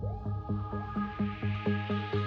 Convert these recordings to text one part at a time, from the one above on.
Thank you.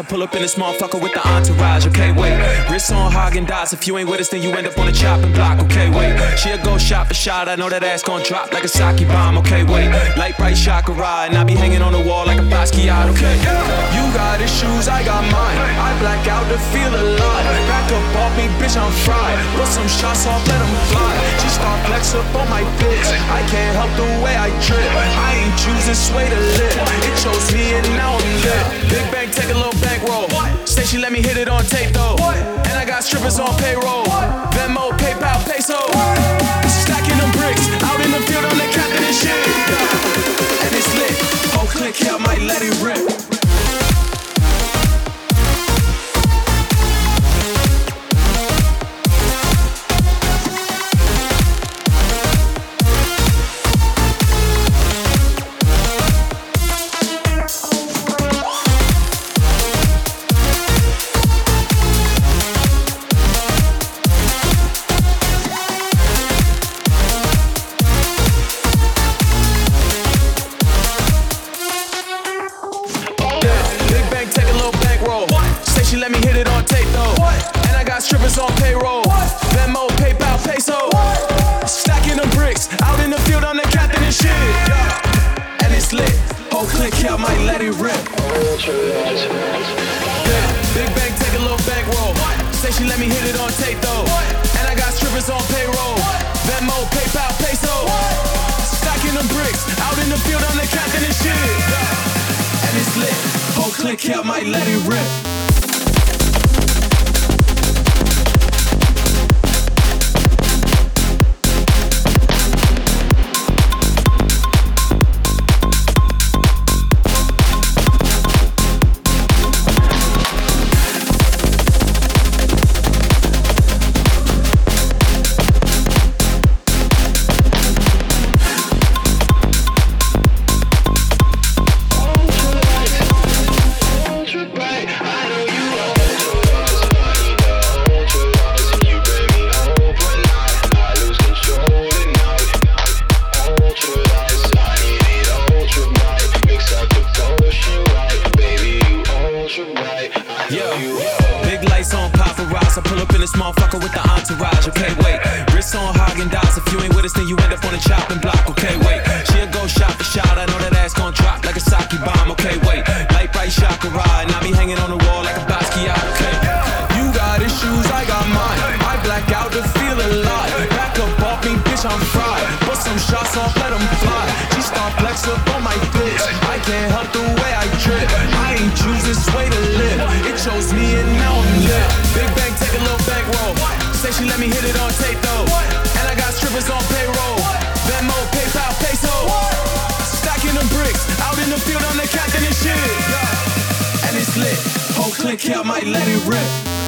I pull up in this motherfucker with the entourage, okay, wait. Wrist on Häagen-Dazs. If you ain't with us, then you end up on the chopping block, okay, wait. She'll go shot for shot. I know that ass gon' drop like a sake bomb, okay, wait. Light bright chakra, and I be hanging on the wall like a Basquiat, okay. You got issues, I got mine. I black out to feel alive. Back up off me, bitch, I'm fried. Put some shots off, let them fly. She start flex up on my bitch. I can't help the way I trip. I ain't choose this way to live. It chose me and now I'm lit. Big bang, take a little bankroll. Say she let me hit it on tape though. And I got strippers on payroll. Venmo, PayPal, peso. Stacking them bricks out in the field on the captain and shit. And it's lit. Oh, click here, I might let it rip. Bitch, I'm fried. Put some shots off, let them fly. She start flex up on my bitch. I can't help the way I trip. I ain't choose this way to live. It chose me and now I'm lit. Big bang, take a little back roll. Say she let me hit it on tape though. And I got strippers on payroll. Venmo, PayPal, peso. Stacking them bricks. Out in the field, I'm the captain and shit. And it's lit. Whole click here, might let it rip.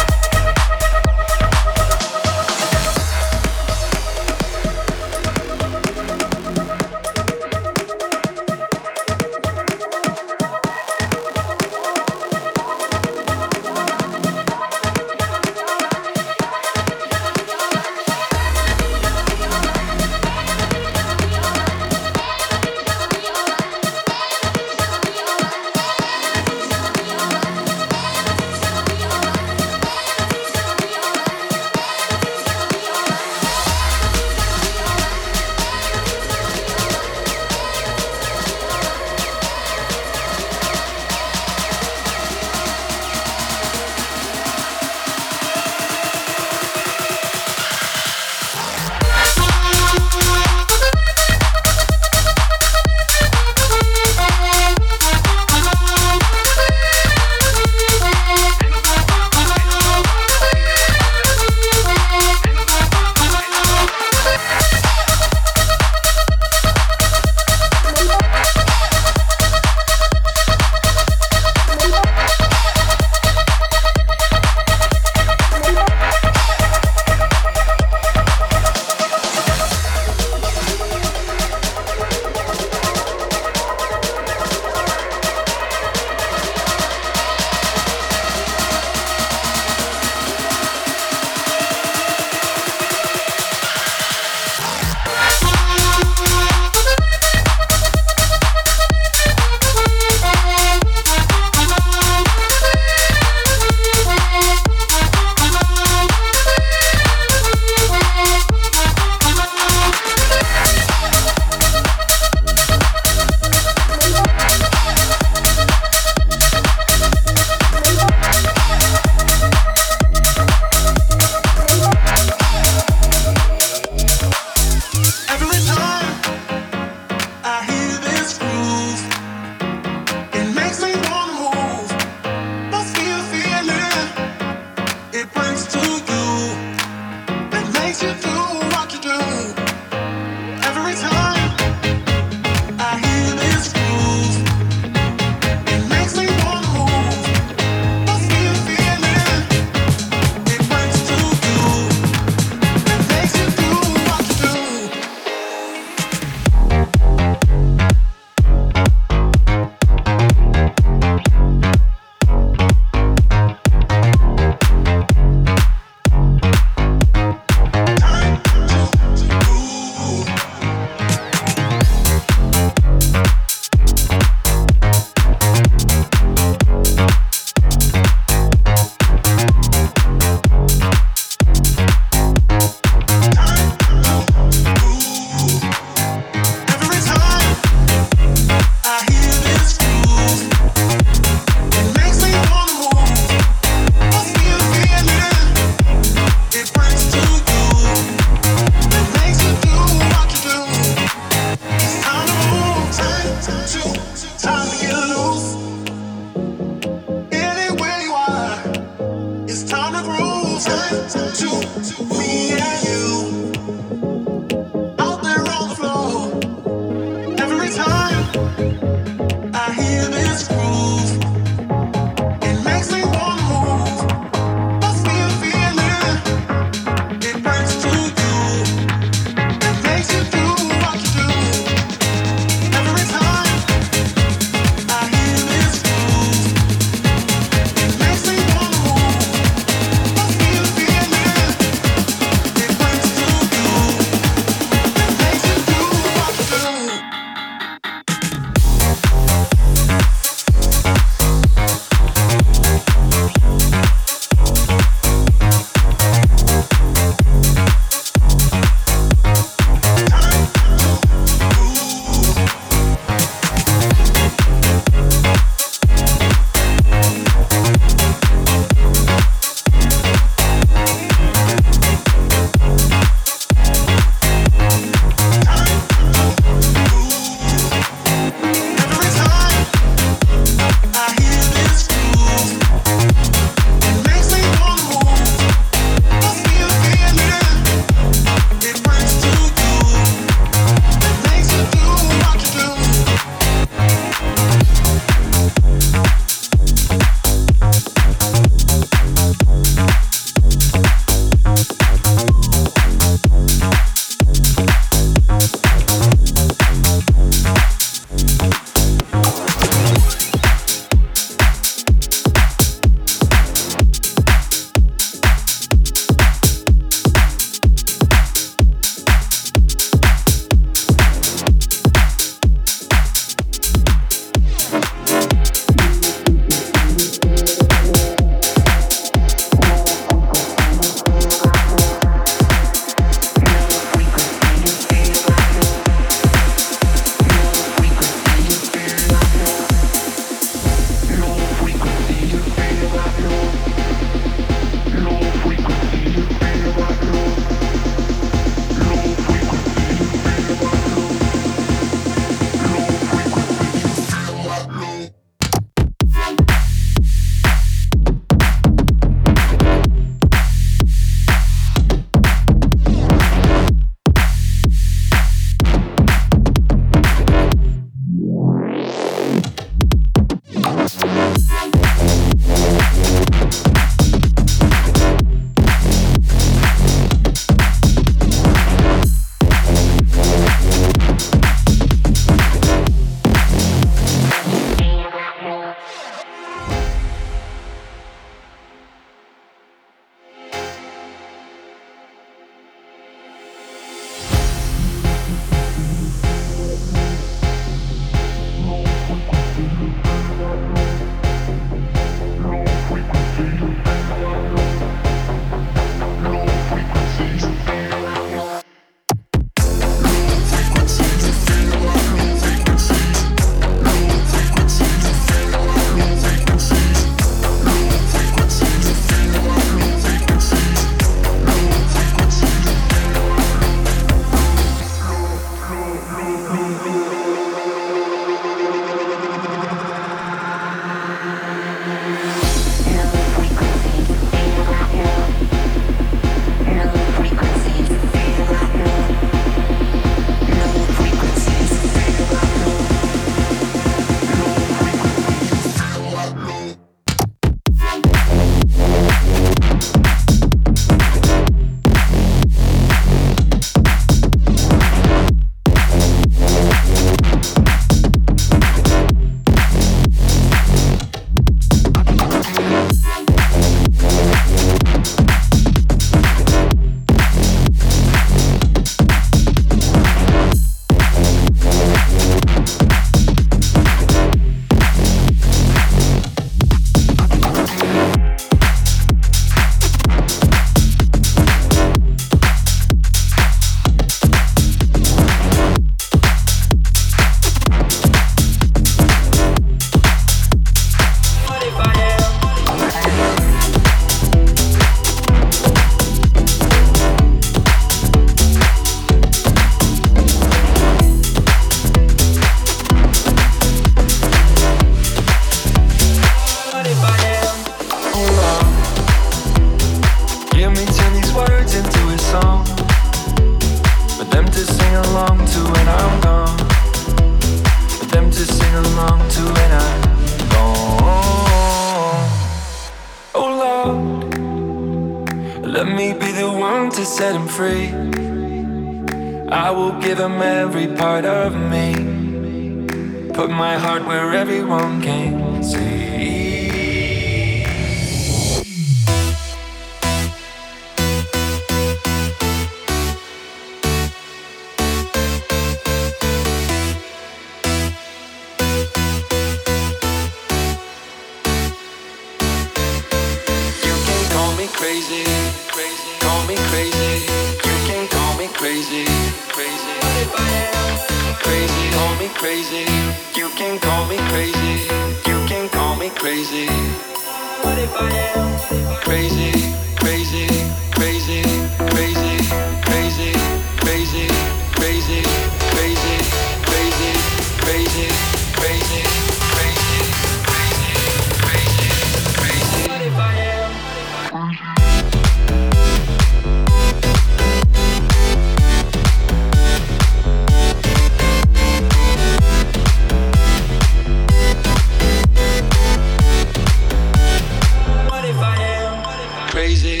I'm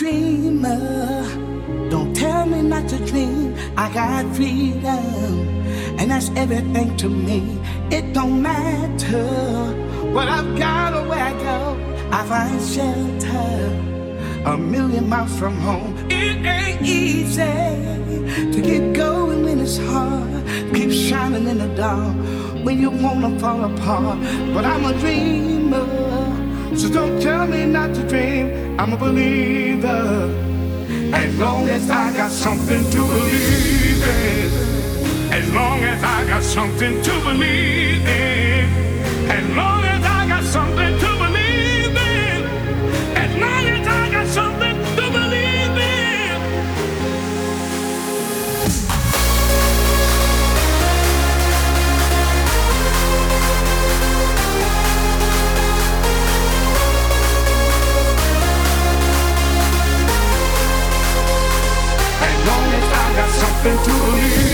dreamer. Don't tell me not to dream. I got freedom, and that's everything to me. It don't matter what I've got or where I go. I find shelter a million miles from home. It ain't easy to get going when it's hard. Keep shining in the dark when you wanna fall apart. But I'm a dreamer. So don't tell me not to dream. I'm a believer. As long as I got something to believe in. As long as I got something to believe in. As long something to believe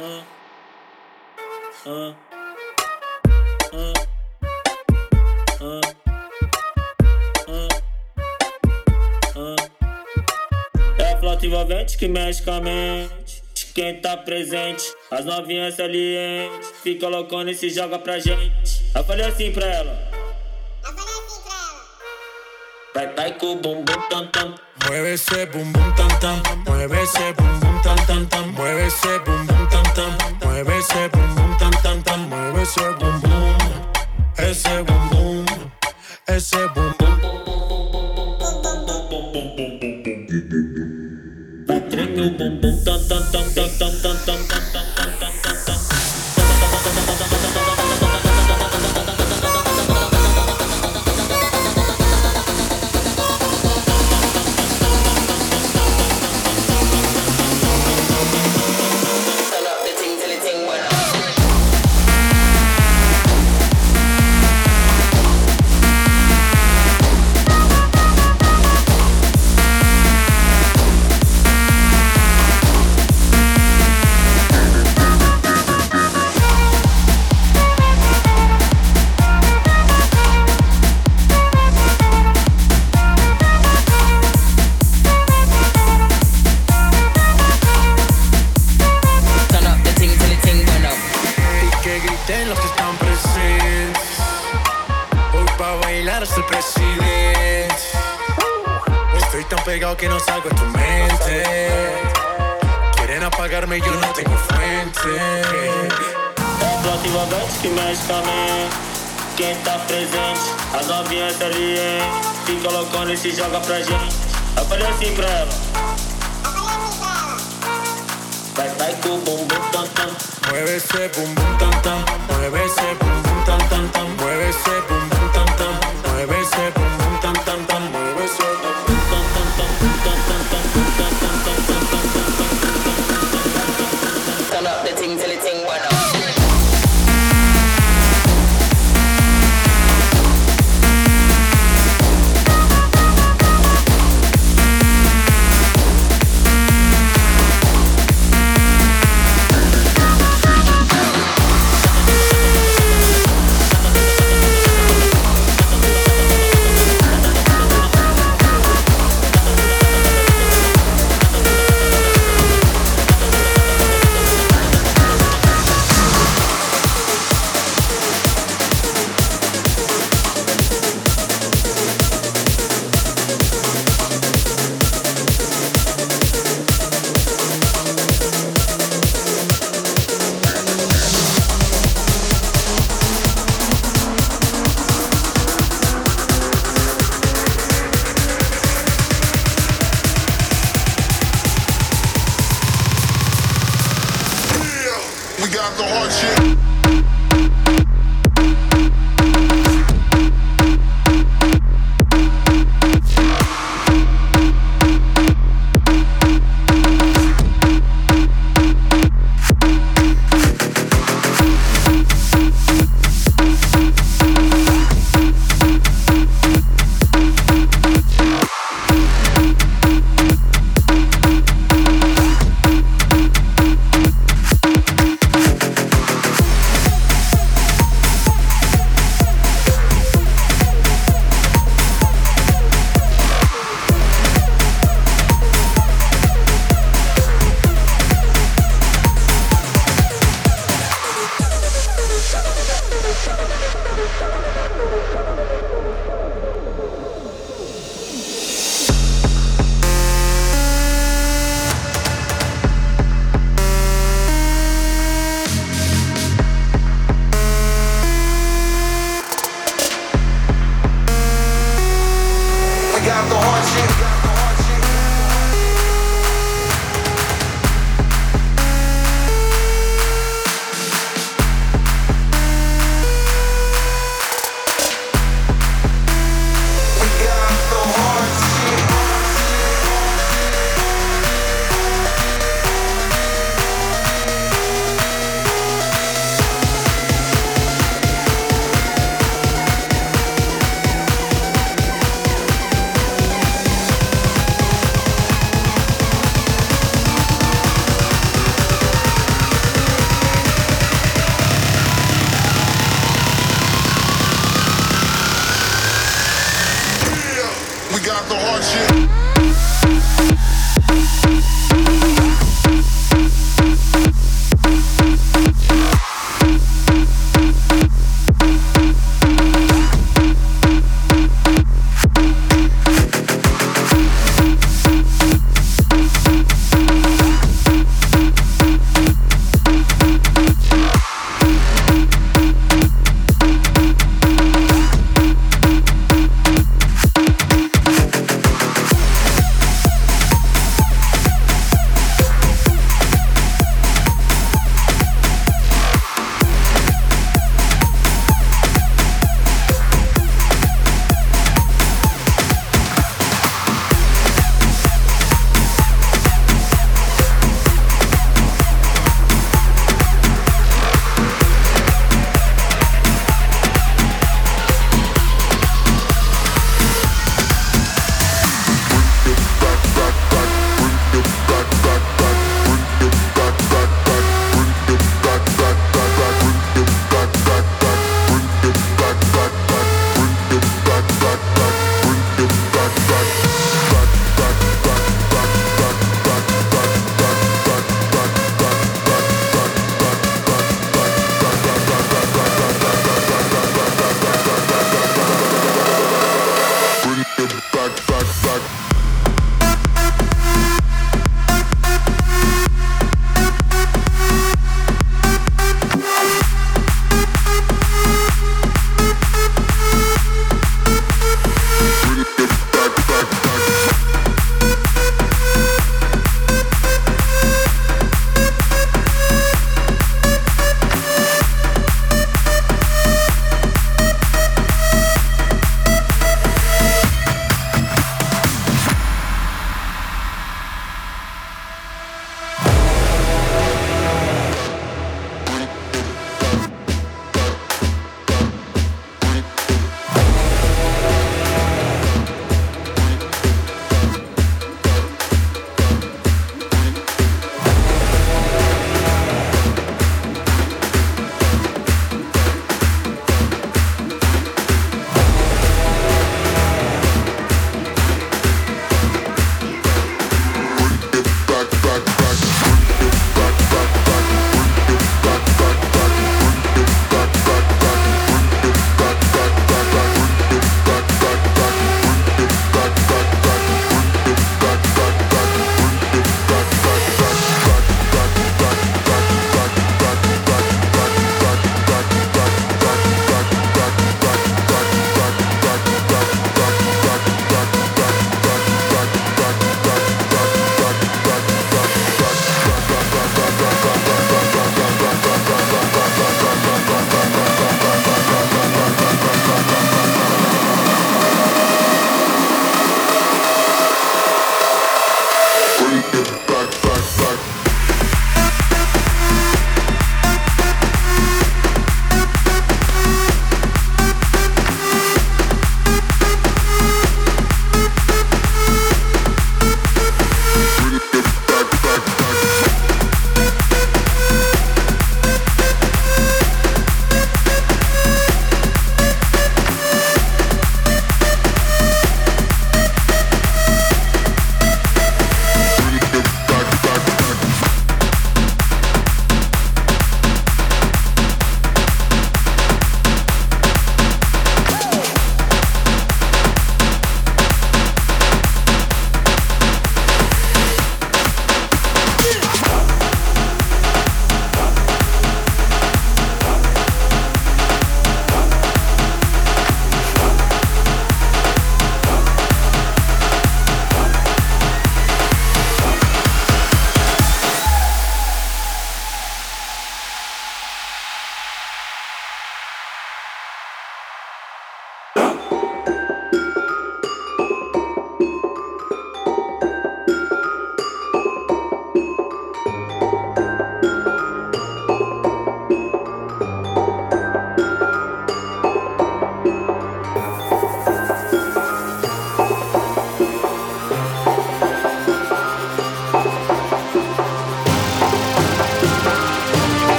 É a flauta envolvente que mexe com a mente. Quem tá presente, as novinhas salientes. Fica loucona e se joga pra gente. Eu falei assim pra ela. Eu falei assim pra ela. Vai, vai com o bumbum tam tam. Mueve esse bumbum tam tam. Mueve esse bumbum. tan tan, mueve ese bum bum tan tan, mueve ese bum bum tan tan tan, mueve ese bum bum, ese bum bum, ese bum bum. Bum bum bum bum bum tan tan tan. Diego Fuentes. É bloco envolvente que mexe. Quem tá presente, as novinhas tá ali, hein? Se e se joga pra gente. Aparece, assim pra ela. Vai, vai com o bumbum tam tam. Mueve esse bumbum tam tam. Mueve esse bumbum tam tam tam. Mueve esse bumbum tam tam. Mueve esse bumbum.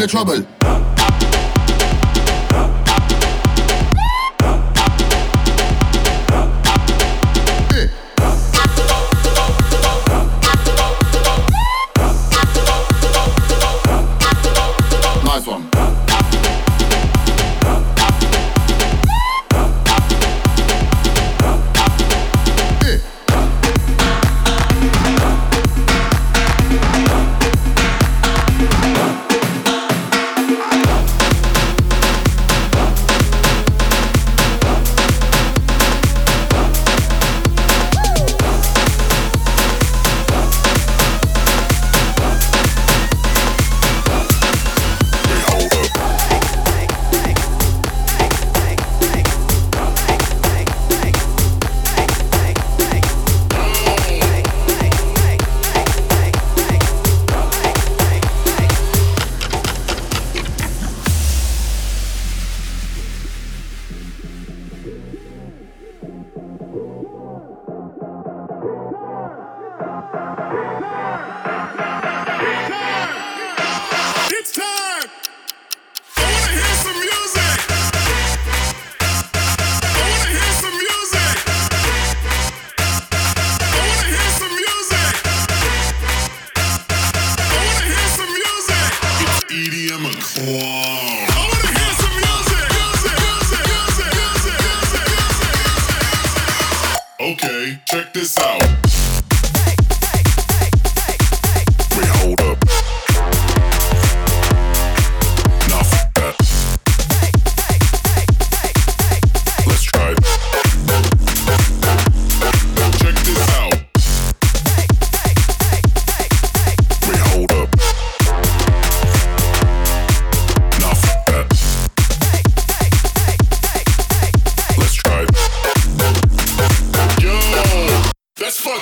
the trouble.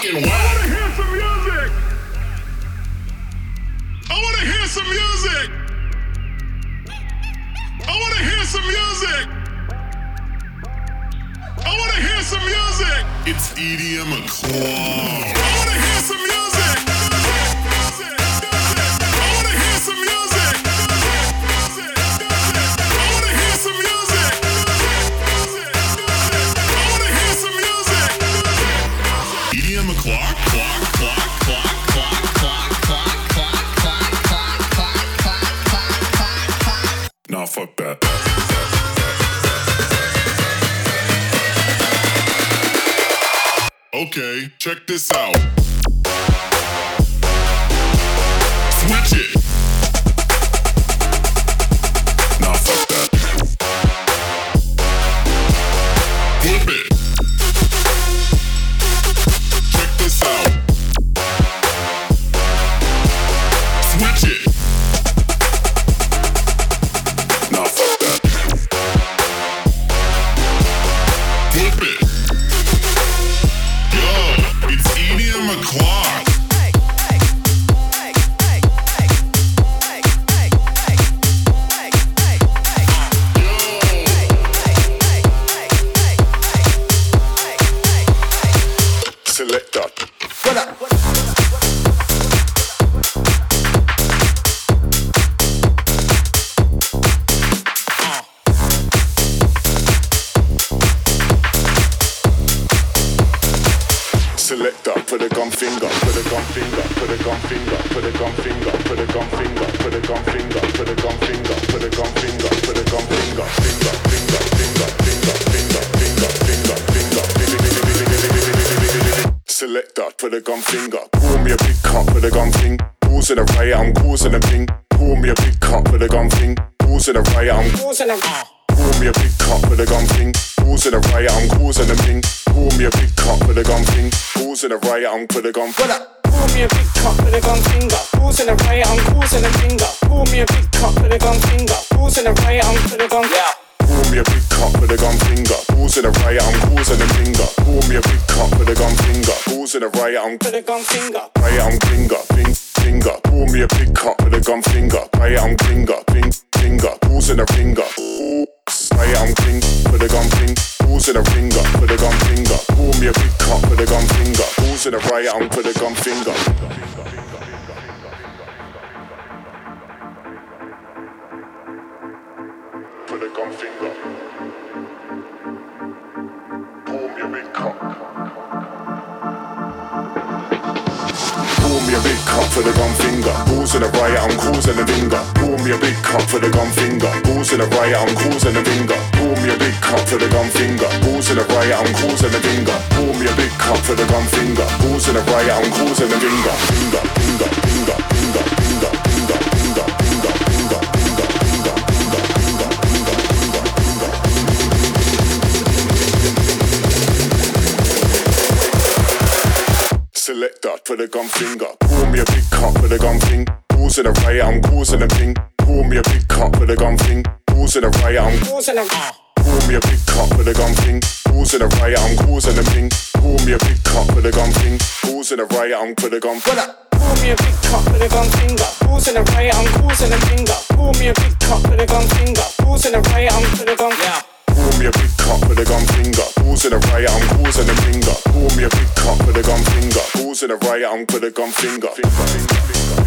fucking wild. put a gun finger, put a gun finger, put a gun finger, put a gun finger, put a gun finger, put a gun finger, put a gun finger, put a gun finger, put a gun finger, finger, finger, finger, finger, finger, finger, finger, finger, Selector, put a gum finger, pull me a big cup, put a gun thing, in a riot, I'm causing a thing, pull me a big cup, put a gun thing, in a riot, I'm causing a Pull me a big cock with a gun thing. Balls in the right, I'm causing a thing. Pull me a big cock with a gun thing. Balls in the right, I'm with a gun Pull me a big cock uh, with a gun finger. Balls in the right, I'm causing a finger. Pull me a big cock uh, with a gun finger. Balls in the right, I'm with a gun. Yeah. Pull me a big cup with a gun finger. Balls in a right, I'm causing a finger. Pull me a big cup with a gun finger. Balls in the right, I'm with a gun finger. Right, I'm finger, finger, finger. Pour me a big cup with a gun finger. Right, I'm finger, finger, finger. Balls in a finger. Right, I'm king with a gun finger. Balls in a finger, with a gun finger. Pour me a big cup with a gun finger. Balls in a right, I'm with a gun finger. with a gun finger. Pull me a big cock. Pull me a big cup for the gun finger. Balls in the right, I'm causing the finger. Pull me a big cup for the gun finger. Balls in the right, I'm causing the finger. Pull me a big cup for the gun finger. Balls in the right, I'm causing the finger. Pull me a big cup for the gun finger. Balls in the right, I'm causing the finger. Finger, finger, finger, finger, finger, finger, finger. Selector, put a gun finger. Pull me a big cup with a gun thing. Who's in the right? I'm causing a thing. Pull me a big cup with a gun thing. Who's in the right? I'm causing a Pull me a big cup with a gun thing. Who's in the right? I'm causing a thing. Pull me a big cup with a gun thing. Who's in the right? I'm put a gun. What? Pull me a big cup with a gun finger. Who's in the right? I'm causing a finger. Pull me a big cup with a gun finger. Who's in the right? I'm put a gun. Yeah. Pull me a big cup with a gun finger. Who's in the right? I'm causing a finger. Pull me a big cup with a gun finger. Who's in the right? I'm put a gun finger, finger, finger, finger.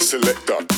Selector.